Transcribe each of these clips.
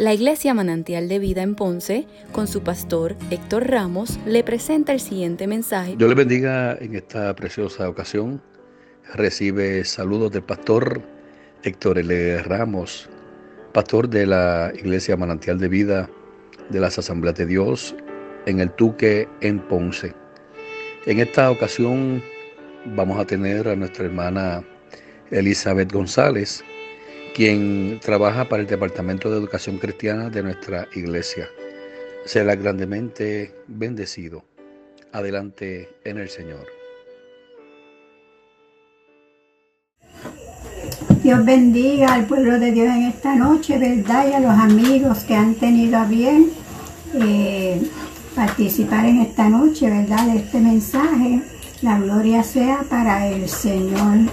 La Iglesia Manantial de Vida en Ponce, con su pastor Héctor Ramos, le presenta el siguiente mensaje. Dios le bendiga en esta preciosa ocasión. Recibe saludos del pastor Héctor L. Ramos, pastor de la Iglesia Manantial de Vida de las Asambleas de Dios en el Tuque en Ponce. En esta ocasión vamos a tener a nuestra hermana Elizabeth González, quien trabaja para el Departamento de Educación Cristiana de nuestra iglesia. Será grandemente bendecido. Adelante en el Señor. Dios bendiga al pueblo de Dios en esta noche, ¿verdad? Y a los amigos que han tenido a bien eh, participar en esta noche, ¿verdad? De este mensaje. La gloria sea para el Señor.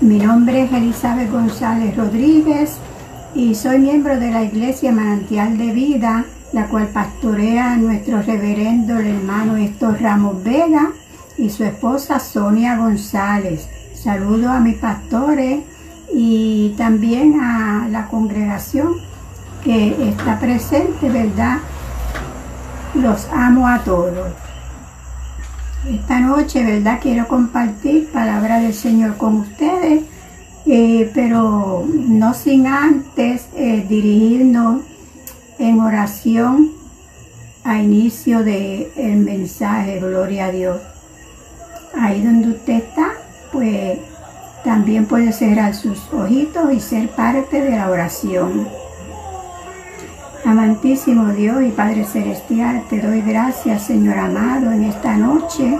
Mi nombre es Elizabeth González Rodríguez y soy miembro de la Iglesia Manantial de Vida, la cual pastorea a nuestro reverendo el hermano Héctor Ramos Vega y su esposa Sonia González. Saludo a mis pastores y también a la congregación que está presente, ¿verdad? Los amo a todos. Esta noche, ¿verdad? Quiero compartir palabra del Señor con ustedes, eh, pero no sin antes eh, dirigirnos en oración a inicio del el mensaje, gloria a Dios. Ahí donde usted está, pues también puede cerrar sus ojitos y ser parte de la oración. Amantísimo Dios y Padre Celestial, te doy gracias, Señor amado, en esta noche,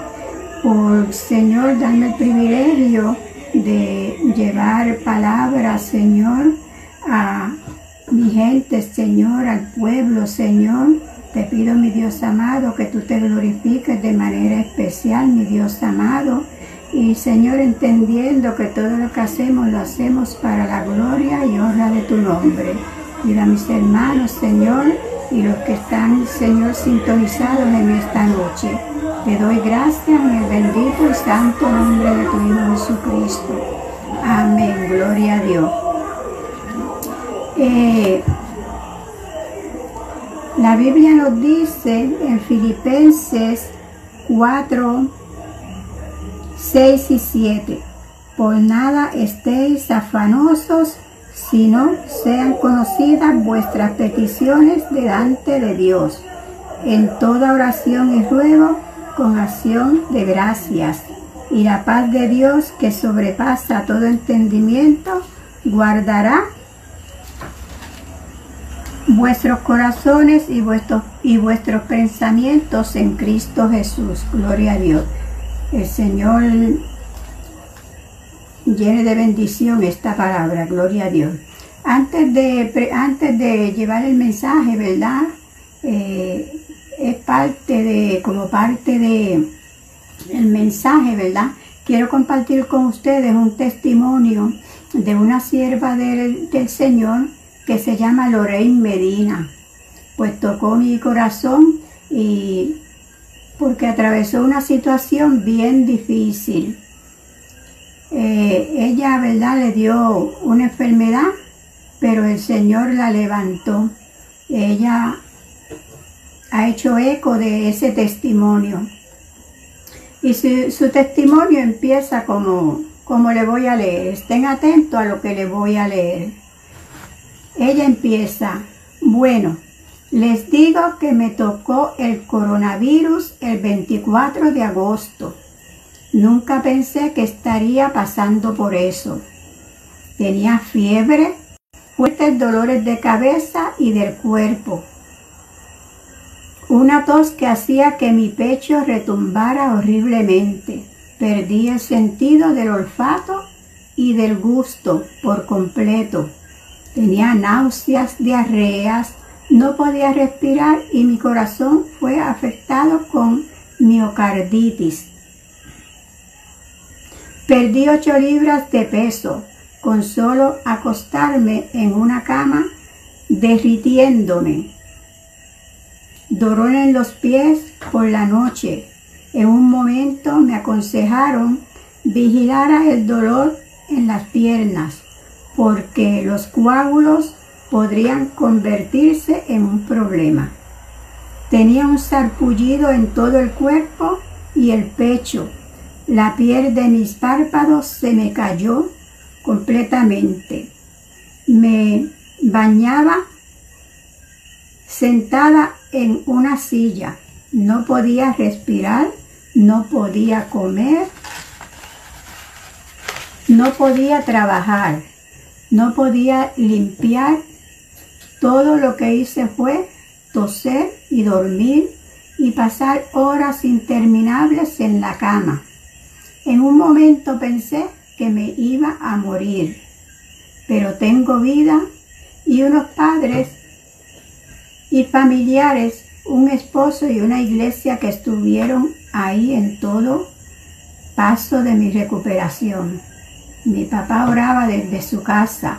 por, Señor, darme el privilegio de llevar palabras, Señor, a mi gente, Señor, al pueblo, Señor. Te pido, mi Dios amado, que tú te glorifiques de manera especial, mi Dios amado. Y Señor, entendiendo que todo lo que hacemos lo hacemos para la gloria y honra de tu nombre. Mira a mis hermanos, Señor, y los que están, Señor, sintonizados en esta noche. Te doy gracias en el bendito y santo nombre de tu Hijo Jesucristo. Amén. Gloria a Dios. Eh, la Biblia nos dice en Filipenses 4, 6 y 7, por nada estéis afanosos, sino sean conocidas vuestras peticiones delante de Dios, en toda oración y ruego con acción de gracias. Y la paz de Dios que sobrepasa todo entendimiento, guardará vuestros corazones y vuestros, y vuestros pensamientos en Cristo Jesús. Gloria a Dios. El Señor llene de bendición esta palabra, gloria a Dios. Antes de, antes de llevar el mensaje, ¿verdad? Eh, es parte de, como parte de el mensaje, ¿verdad? Quiero compartir con ustedes un testimonio de una sierva del, del Señor que se llama Lorraine Medina. Pues tocó mi corazón y porque atravesó una situación bien difícil eh, ella, ¿verdad?, le dio una enfermedad, pero el Señor la levantó. Ella ha hecho eco de ese testimonio. Y su, su testimonio empieza como, como le voy a leer. Estén atentos a lo que le voy a leer. Ella empieza, bueno, les digo que me tocó el coronavirus el 24 de agosto Nunca pensé que estaría pasando por eso. Tenía fiebre, fuertes dolores de cabeza y del cuerpo. Una tos que hacía que mi pecho retumbara horriblemente. Perdí el sentido del olfato y del gusto por completo. Tenía náuseas, diarreas, no podía respirar y mi corazón fue afectado con miocarditis. Perdí ocho libras de peso con solo acostarme en una cama derritiéndome. Dolor en los pies por la noche. En un momento me aconsejaron vigilar el dolor en las piernas porque los coágulos podrían convertirse en un problema. Tenía un sarpullido en todo el cuerpo y el pecho. La piel de mis párpados se me cayó completamente. Me bañaba sentada en una silla. No podía respirar, no podía comer, no podía trabajar, no podía limpiar. Todo lo que hice fue toser y dormir y pasar horas interminables en la cama. En un momento pensé que me iba a morir, pero tengo vida y unos padres y familiares, un esposo y una iglesia que estuvieron ahí en todo paso de mi recuperación. Mi papá oraba desde su casa,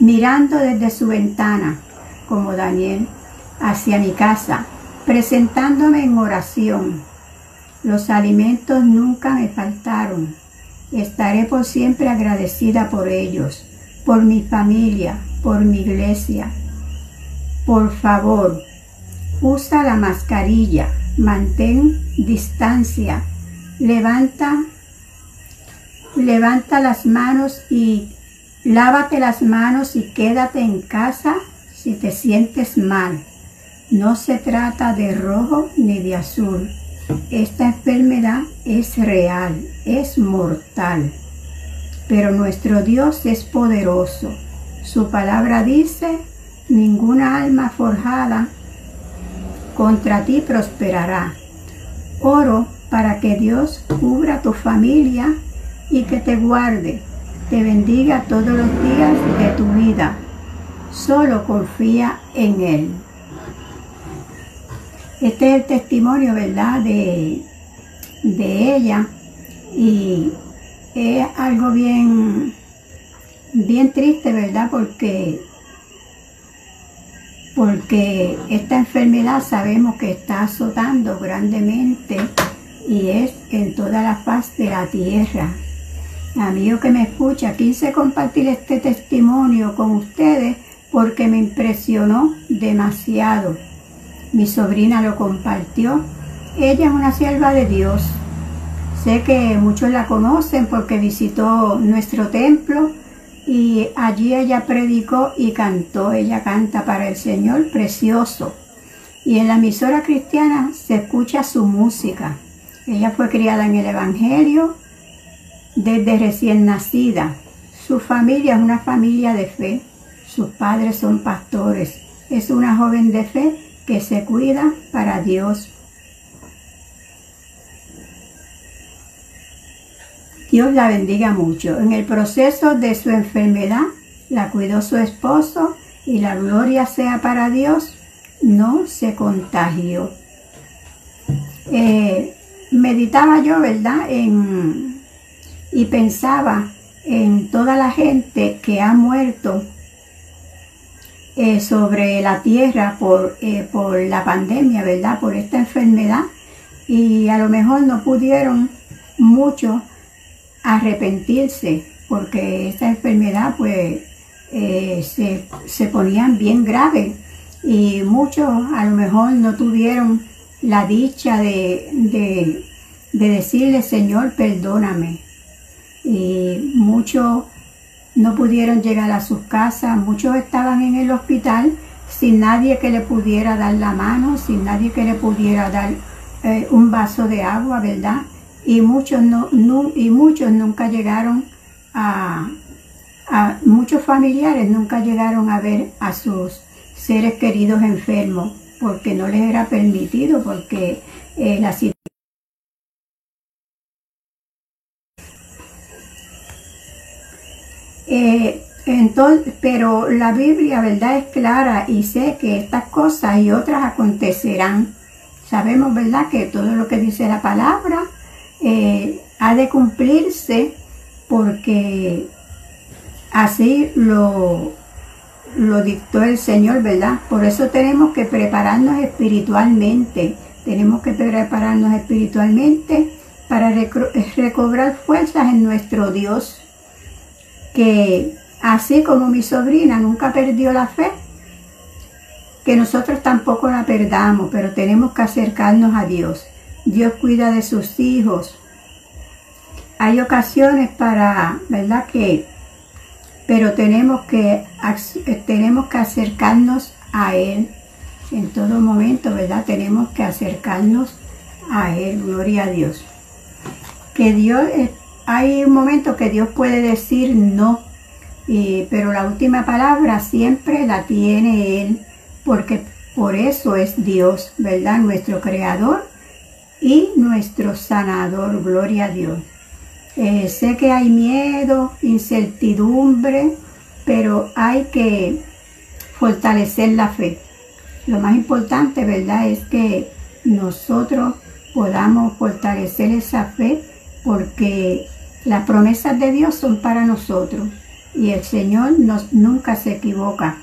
mirando desde su ventana, como Daniel, hacia mi casa, presentándome en oración. Los alimentos nunca me faltaron. Estaré por siempre agradecida por ellos, por mi familia, por mi iglesia. Por favor, usa la mascarilla, mantén distancia, levanta, levanta las manos y lávate las manos y quédate en casa si te sientes mal. No se trata de rojo ni de azul. Esta enfermedad es real, es mortal. Pero nuestro Dios es poderoso. Su palabra dice, ninguna alma forjada contra ti prosperará. Oro para que Dios cubra tu familia y que te guarde, te bendiga todos los días de tu vida. Solo confía en Él. Este es el testimonio, ¿verdad?, de, de ella. Y es algo bien, bien triste, ¿verdad? Porque, porque esta enfermedad sabemos que está azotando grandemente y es en toda la faz de la tierra. Amigo que me escucha, quise compartir este testimonio con ustedes porque me impresionó demasiado. Mi sobrina lo compartió. Ella es una sierva de Dios. Sé que muchos la conocen porque visitó nuestro templo y allí ella predicó y cantó. Ella canta para el Señor precioso. Y en la emisora cristiana se escucha su música. Ella fue criada en el Evangelio desde recién nacida. Su familia es una familia de fe. Sus padres son pastores. Es una joven de fe que se cuida para Dios. Dios la bendiga mucho. En el proceso de su enfermedad la cuidó su esposo y la gloria sea para Dios, no se contagió. Eh, meditaba yo, ¿verdad? En, y pensaba en toda la gente que ha muerto eh, sobre la tierra por, eh, por la pandemia, ¿verdad? Por esta enfermedad. Y a lo mejor no pudieron mucho arrepentirse porque esta enfermedad pues eh, se, se, ponían bien grave y muchos a lo mejor no tuvieron la dicha de, de, de decirle Señor perdóname y muchos no pudieron llegar a sus casas, muchos estaban en el hospital sin nadie que le pudiera dar la mano, sin nadie que le pudiera dar eh, un vaso de agua, ¿verdad? Y muchos, no, y muchos nunca llegaron a, muchos familiares nunca llegaron a ver a sus seres queridos enfermos porque no les era permitido, porque eh, la situación Eh, entonces, pero la Biblia, ¿verdad? Es clara y sé que estas cosas y otras acontecerán. Sabemos, ¿verdad? Que todo lo que dice la palabra eh, ha de cumplirse porque así lo, lo dictó el Señor, ¿verdad? Por eso tenemos que prepararnos espiritualmente. Tenemos que prepararnos espiritualmente para recobrar fuerzas en nuestro Dios que así como mi sobrina nunca perdió la fe, que nosotros tampoco la perdamos, pero tenemos que acercarnos a Dios. Dios cuida de sus hijos. Hay ocasiones para, ¿verdad? Que, pero tenemos que, tenemos que acercarnos a Él en todo momento, ¿verdad? Tenemos que acercarnos a Él, gloria a Dios. Que Dios, eh, hay un momento que Dios puede decir no, pero la última palabra siempre la tiene Él porque por eso es Dios, ¿verdad? Nuestro creador y nuestro sanador, gloria a Dios. Eh, sé que hay miedo, incertidumbre, pero hay que fortalecer la fe. Lo más importante, ¿verdad?, es que nosotros podamos fortalecer esa fe porque las promesas de Dios son para nosotros y el Señor nos, nunca se equivoca.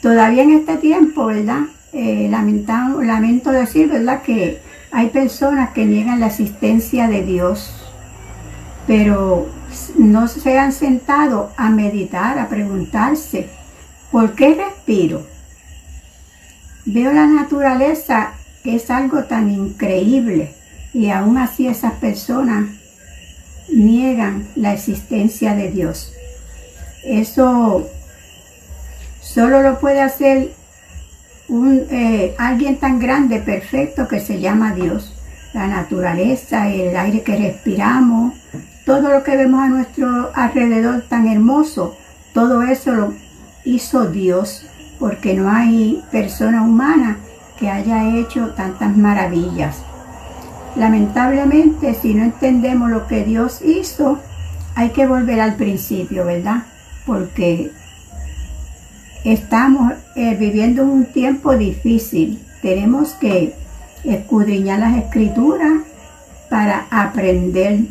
Todavía en este tiempo, ¿verdad? Eh, lamento decir, ¿verdad? Que hay personas que niegan la existencia de Dios, pero no se han sentado a meditar, a preguntarse, ¿por qué respiro? Veo la naturaleza, que es algo tan increíble, y aún así esas personas niegan la existencia de Dios. Eso Solo lo puede hacer un, eh, alguien tan grande, perfecto, que se llama Dios. La naturaleza, el aire que respiramos, todo lo que vemos a nuestro alrededor tan hermoso, todo eso lo hizo Dios, porque no hay persona humana que haya hecho tantas maravillas. Lamentablemente, si no entendemos lo que Dios hizo, hay que volver al principio, ¿verdad? Porque Estamos eh, viviendo un tiempo difícil. Tenemos que escudriñar las escrituras para aprender.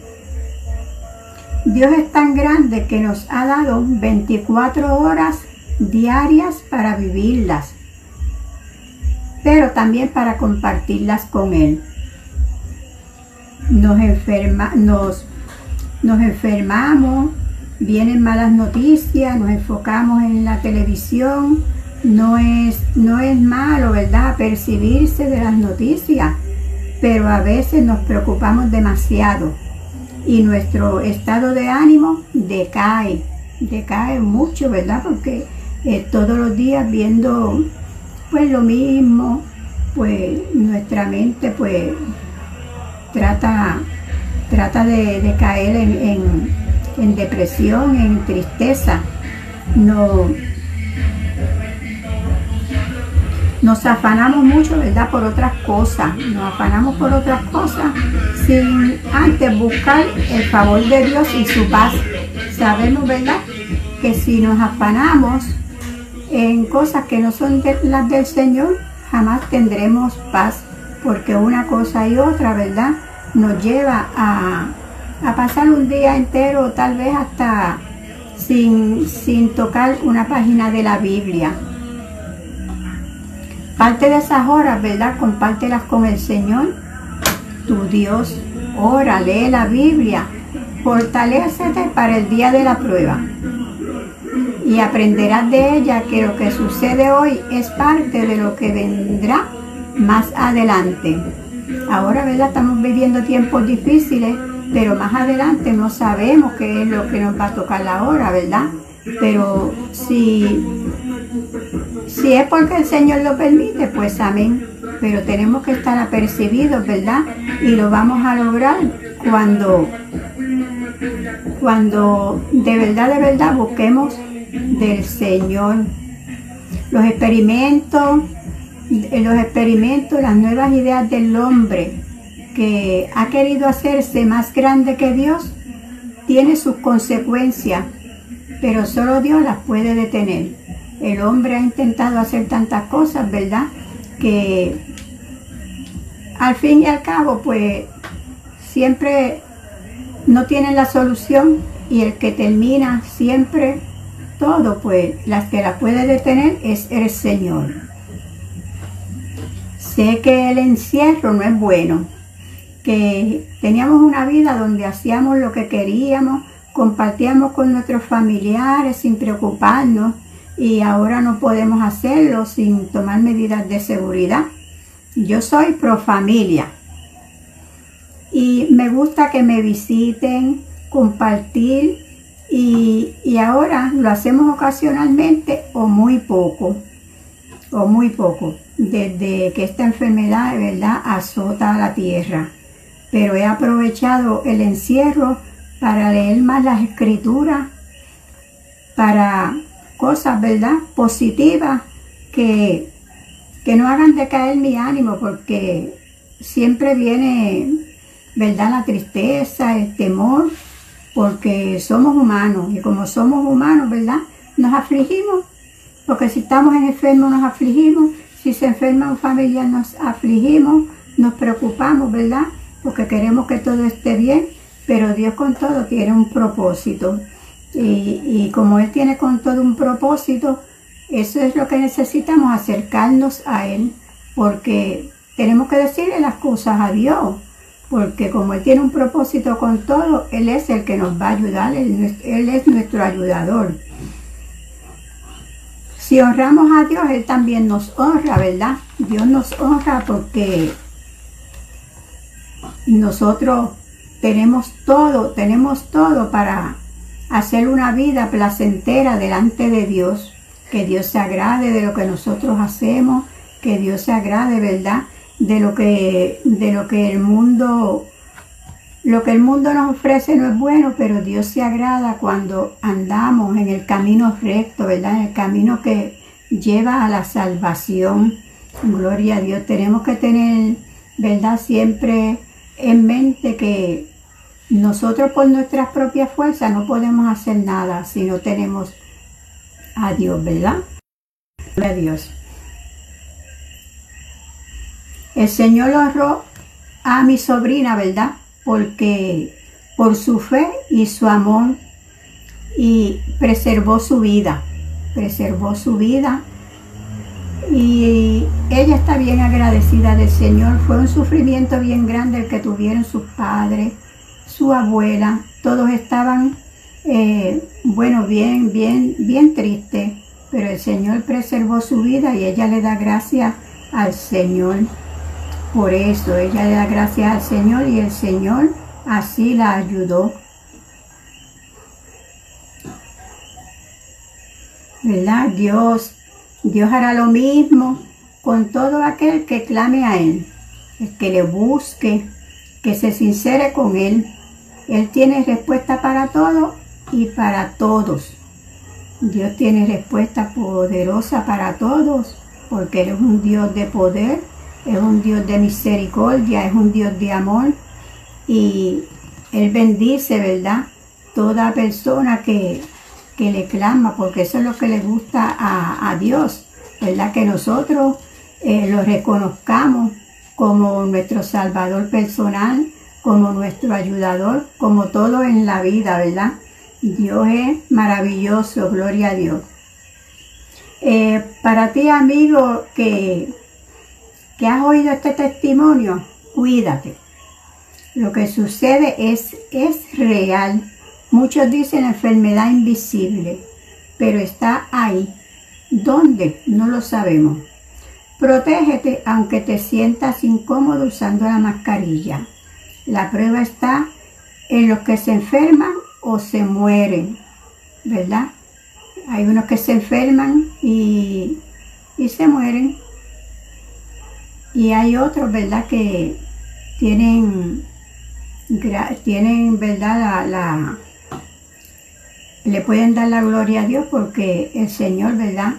Dios es tan grande que nos ha dado 24 horas diarias para vivirlas, pero también para compartirlas con Él. Nos, enferma, nos, nos enfermamos, vienen malas noticias, nos enfocamos en la televisión, no es, no es malo, ¿verdad?, percibirse de las noticias, pero a veces nos preocupamos demasiado y nuestro estado de ánimo decae, decae mucho, ¿verdad?, porque eh, todos los días viendo pues lo mismo, pues nuestra mente pues trata, trata de, caer en en depresión, en tristeza. No, nos afanamos mucho, ¿verdad? Por otras cosas. Nos afanamos por otras cosas sin antes buscar el favor de Dios y su paz. Sabemos, ¿verdad? Que si nos afanamos en cosas que no son las del Señor, jamás tendremos paz. Porque una cosa y otra, ¿verdad? Nos lleva a, a pasar un día entero, tal vez hasta sin, sin tocar una página de la Biblia. Parte de esas horas, ¿verdad? Compártelas con el Señor, tu Dios. Ora, lee la Biblia. Fortalécete para el día de la prueba. Y aprenderás de ella que lo que sucede hoy es parte de lo que vendrá más adelante. Ahora, ¿verdad? Estamos viviendo tiempos difíciles pero más adelante no sabemos qué es lo que nos va a tocar la hora, ¿verdad? Pero si, si es porque el Señor lo permite, pues amén. Pero tenemos que estar apercibidos, ¿verdad? Y lo vamos a lograr cuando, cuando de verdad, de verdad busquemos del Señor. Los experimentos, los experimentos, las nuevas ideas del hombre, que ha querido hacerse más grande que Dios tiene sus consecuencias, pero solo Dios las puede detener. El hombre ha intentado hacer tantas cosas, ¿verdad? Que al fin y al cabo, pues siempre no tienen la solución y el que termina siempre todo, pues las que la puede detener es el Señor. Sé que el encierro no es bueno, que teníamos una vida donde hacíamos lo que queríamos, compartíamos con nuestros familiares sin preocuparnos y ahora no podemos hacerlo sin tomar medidas de seguridad. Yo soy pro familia y me gusta que me visiten, compartir y, y ahora lo hacemos ocasionalmente o muy poco, o muy poco, desde que esta enfermedad de verdad azota la tierra. Pero he aprovechado el encierro para leer más las escrituras, para cosas, ¿verdad? Positivas que, que no hagan decaer mi ánimo, porque siempre viene, ¿verdad? La tristeza, el temor, porque somos humanos y como somos humanos, ¿verdad? Nos afligimos, porque si estamos en enfermos nos afligimos, si se enferma un familiar nos afligimos, nos preocupamos, ¿verdad? Porque queremos que todo esté bien, pero Dios con todo tiene un propósito. Y, como Él tiene con todo un propósito, eso es lo que necesitamos, acercarnos a Él, porque tenemos que decirle las cosas a Dios, porque como Él tiene un propósito con todo, Él es el que nos va a ayudar, él es nuestro ayudador. Si honramos a Dios, Él también nos honra, ¿verdad? Dios nos honra porque nosotros tenemos todo, tenemos todo para hacer una vida placentera delante de Dios, que Dios se agrade de lo que nosotros hacemos, que Dios se agrade, ¿verdad? De lo que, de lo que el mundo, lo que el mundo nos ofrece no es bueno, pero Dios se agrada cuando andamos en el camino recto, ¿verdad? En el camino que lleva a la salvación. Gloria a Dios. Tenemos que tener, ¿verdad? Siempre en mente que nosotros por nuestras propias fuerzas no podemos hacer nada si no tenemos a Dios, ¿verdad? A Dios. El Señor honró a mi sobrina, ¿verdad? Porque por su fe y su amor y preservó su vida, preservó su vida y ella está bien agradecida del Señor. Fue un sufrimiento bien grande el que tuvieron sus padres su abuela, todos estaban, eh, bueno, bien, bien, bien tristes, pero el Señor preservó su vida y ella le da gracias al Señor. Por eso ella le da gracias al Señor y el Señor así la ayudó. ¿Verdad? Dios, Dios hará lo mismo con todo aquel que clame a Él, el que le busque, que se sincere con Él. Él tiene respuesta para todo y para todos. Dios tiene respuesta poderosa para todos, porque Él es un Dios de poder, es un Dios de misericordia, es un Dios de amor. Y Él bendice, ¿verdad? Toda persona que, le clama, porque eso es lo que le gusta a, Dios, ¿verdad? Que nosotros eh, lo reconozcamos como nuestro Salvador personal, como nuestro ayudador, como todo en la vida, ¿verdad? Dios es maravilloso, gloria a Dios. Eh, para ti, amigo, que, que has oído este testimonio, cuídate. Lo que sucede es, es real. Muchos dicen enfermedad invisible, pero está ahí. ¿Dónde? No lo sabemos. Protégete aunque te sientas incómodo usando la mascarilla. La prueba está en los que se enferman o se mueren, ¿verdad? Hay unos que se enferman y, se mueren. Y hay otros, ¿verdad? Que tienen, tienen ¿verdad? La, le pueden dar la gloria a Dios porque el Señor, ¿verdad?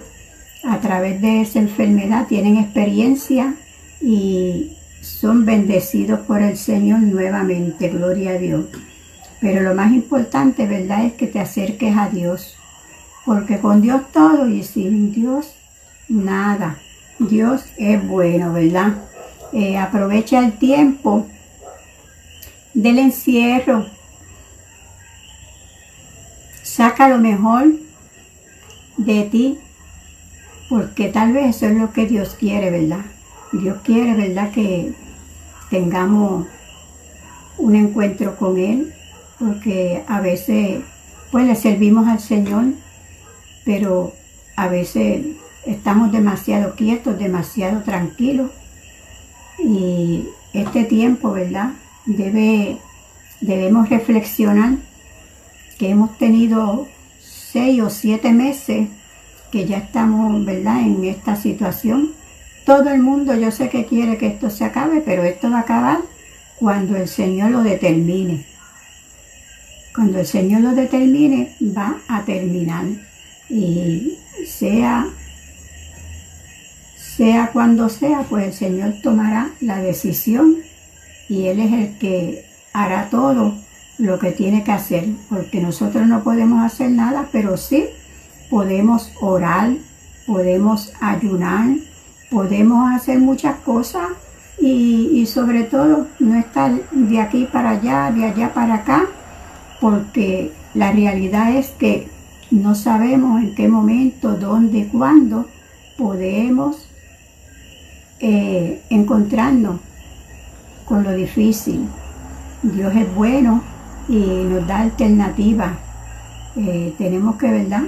A través de esa enfermedad tienen experiencia y son bendecidos por el Señor nuevamente, gloria a Dios. Pero lo más importante, ¿verdad?, es que te acerques a Dios, porque con Dios todo y sin Dios nada. Dios es bueno, ¿verdad? Eh, aprovecha el tiempo del encierro. Saca lo mejor de ti, porque tal vez eso es lo que Dios quiere, ¿verdad? Dios quiere, ¿verdad? Que tengamos un encuentro con Él, porque a veces pues le servimos al Señor, pero a veces estamos demasiado quietos, demasiado tranquilos y este tiempo, ¿verdad? Debe, debemos reflexionar que hemos tenido seis o siete meses que ya estamos, ¿verdad?, en esta situación. Todo el mundo yo sé que quiere que esto se acabe, pero esto va a acabar cuando el Señor lo determine. Cuando el Señor lo determine, va a terminar. Y sea, sea cuando sea, pues el Señor tomará la decisión y Él es el que hará todo lo que tiene que hacer, porque nosotros no podemos hacer nada, pero sí podemos orar, podemos ayunar, podemos hacer muchas cosas y, sobre todo no estar de aquí para allá, de allá para acá, porque la realidad es que no sabemos en qué momento, dónde, cuándo podemos eh, encontrarnos con lo difícil. Dios es bueno y nos da alternativas. Eh, tenemos que, ¿verdad?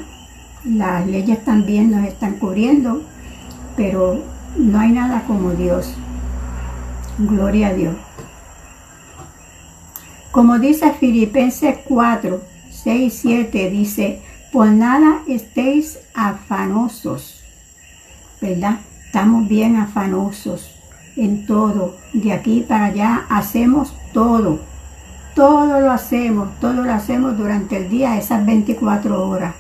Las leyes también nos están cubriendo, pero no hay nada como Dios. Gloria a Dios. Como dice Filipenses 4, 6, 7, dice, por nada estéis afanosos, ¿verdad? Estamos bien afanosos en todo, de aquí para allá hacemos todo, todo lo hacemos, todo lo hacemos durante el día, esas 24 horas.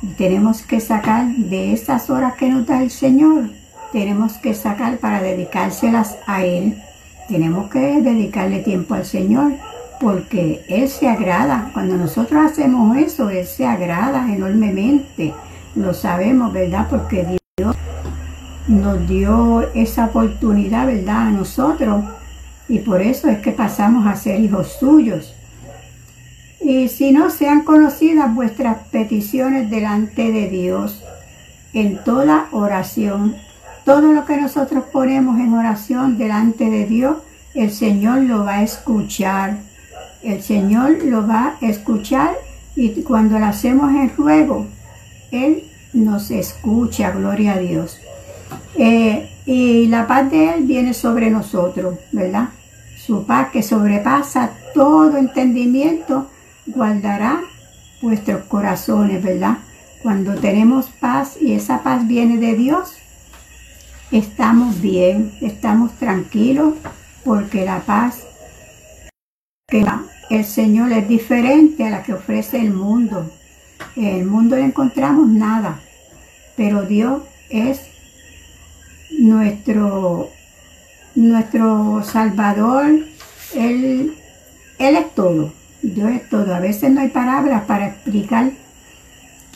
Y tenemos que sacar de esas horas que nos da el Señor, tenemos que sacar para dedicárselas a Él tenemos que dedicarle tiempo al Señor porque Él se agrada. Cuando nosotros hacemos eso, Él se agrada enormemente. Lo sabemos, ¿verdad? Porque Dios nos dio esa oportunidad, ¿verdad? A nosotros. Y por eso es que pasamos a ser hijos suyos. Y si no sean conocidas vuestras peticiones delante de Dios en toda oración todo lo que nosotros ponemos en oración delante de Dios, el Señor lo va a escuchar. El Señor lo va a escuchar y cuando lo hacemos en ruego, Él nos escucha, gloria a Dios. Eh, y la paz de Él viene sobre nosotros, ¿verdad? Su paz que sobrepasa todo entendimiento, guardará vuestros corazones, ¿verdad? Cuando tenemos paz y esa paz viene de Dios, estamos bien, estamos tranquilos, porque la paz que el Señor es diferente a la que ofrece el mundo. En el mundo no encontramos nada, pero Dios es nuestro, nuestro Salvador, Él, Él es todo, Dios es todo. A veces no hay palabras para explicar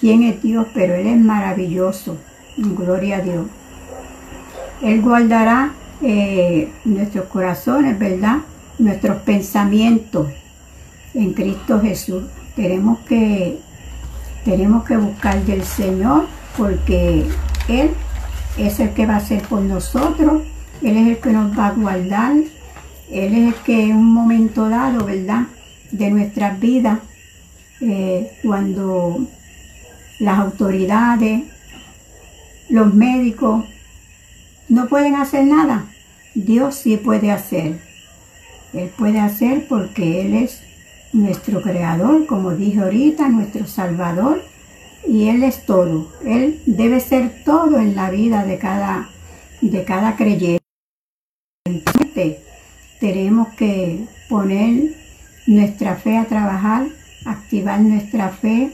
quién es Dios, pero Él es maravilloso. Gloria a Dios. Él guardará eh, nuestros corazones, ¿verdad? Nuestros pensamientos en Cristo Jesús. Tenemos que, tenemos que buscar del Señor porque Él es el que va a ser por nosotros. Él es el que nos va a guardar. Él es el que en un momento dado, ¿verdad? De nuestras vidas, eh, cuando las autoridades, los médicos, no pueden hacer nada. Dios sí puede hacer. Él puede hacer porque Él es nuestro creador, como dije ahorita, nuestro salvador, y Él es todo. Él debe ser todo en la vida de cada, de cada creyente. Tenemos que poner nuestra fe a trabajar, activar nuestra fe,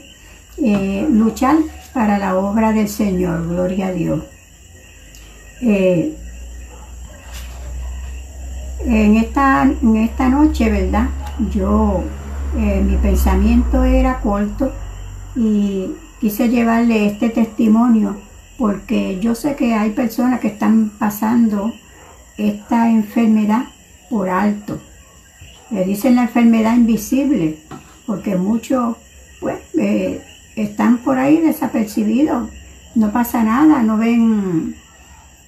eh, luchar para la obra del Señor. Gloria a Dios. Eh, en, esta, en esta noche, ¿verdad? Yo, eh, mi pensamiento era corto y quise llevarle este testimonio porque yo sé que hay personas que están pasando esta enfermedad por alto. Le dicen la enfermedad invisible porque muchos pues eh, están por ahí desapercibidos, no pasa nada, no ven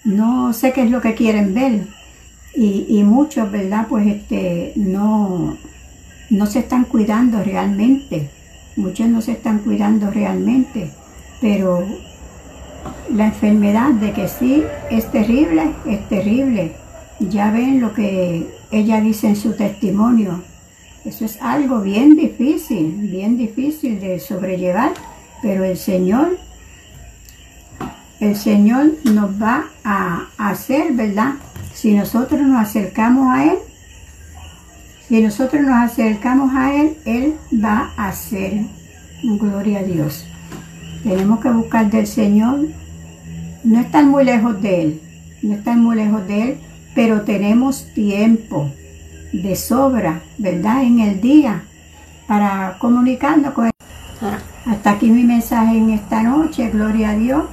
no sé qué es lo que quieren ver. Y, muchos, ¿verdad? Pues este, no, no se están cuidando realmente. Muchos no se están cuidando realmente, pero la enfermedad de que sí es terrible, es terrible. Ya ven lo que ella dice en su testimonio. Eso es algo bien difícil, bien difícil de sobrellevar, pero el Señor, el Señor nos va a hacer, ¿verdad? Si nosotros nos acercamos a Él, si nosotros nos acercamos a Él, Él va a hacer. Gloria a Dios. Tenemos que buscar del Señor. No estar muy lejos de Él. No estar muy lejos de Él pero tenemos tiempo de sobra, ¿verdad? En el día para comunicarnos con Él. Hasta aquí mi mensaje en esta noche, gloria a Dios.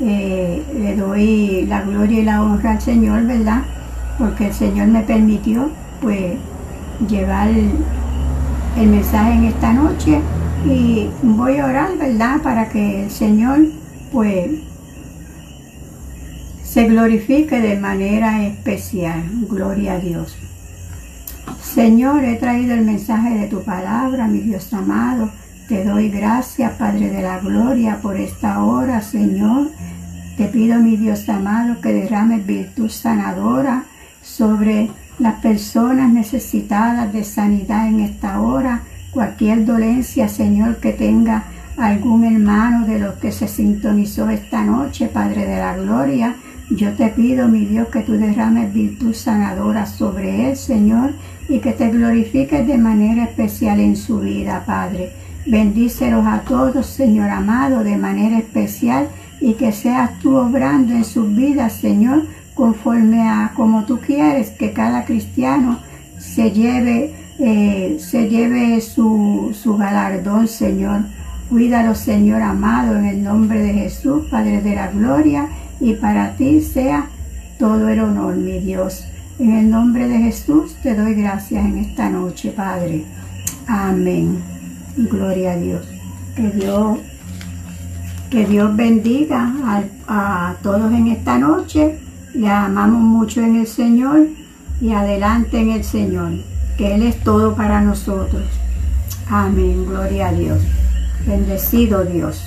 Eh, le doy la gloria y la honra al Señor, ¿verdad? Porque el Señor me permitió, pues, llevar el, mensaje en esta noche y voy a orar, ¿verdad? Para que el Señor, pues, se glorifique de manera especial. Gloria a Dios. Señor, he traído el mensaje de tu palabra, mi Dios amado. Te doy gracias, Padre de la Gloria, por esta hora, Señor. Te pido, mi Dios amado, que derrames virtud sanadora sobre las personas necesitadas de sanidad en esta hora. Cualquier dolencia, Señor, que tenga algún hermano de los que se sintonizó esta noche, Padre de la Gloria, yo te pido, mi Dios, que tú derrames virtud sanadora sobre él, Señor, y que te glorifiques de manera especial en su vida, Padre. Bendícelos a todos, Señor amado, de manera especial, y que seas tú obrando en sus vidas, Señor, conforme a como tú quieres que cada cristiano se lleve, eh, se lleve su, su galardón, Señor. Cuídalo, Señor amado, en el nombre de Jesús, Padre de la Gloria y para ti sea todo el honor, mi Dios. En el nombre de Jesús te doy gracias en esta noche, Padre. Amén. Gloria a Dios. Que Dios, que Dios bendiga a, a todos en esta noche. Le amamos mucho en el Señor y adelante en el Señor, que Él es todo para nosotros. Amén. Gloria a Dios. Bendecido Dios.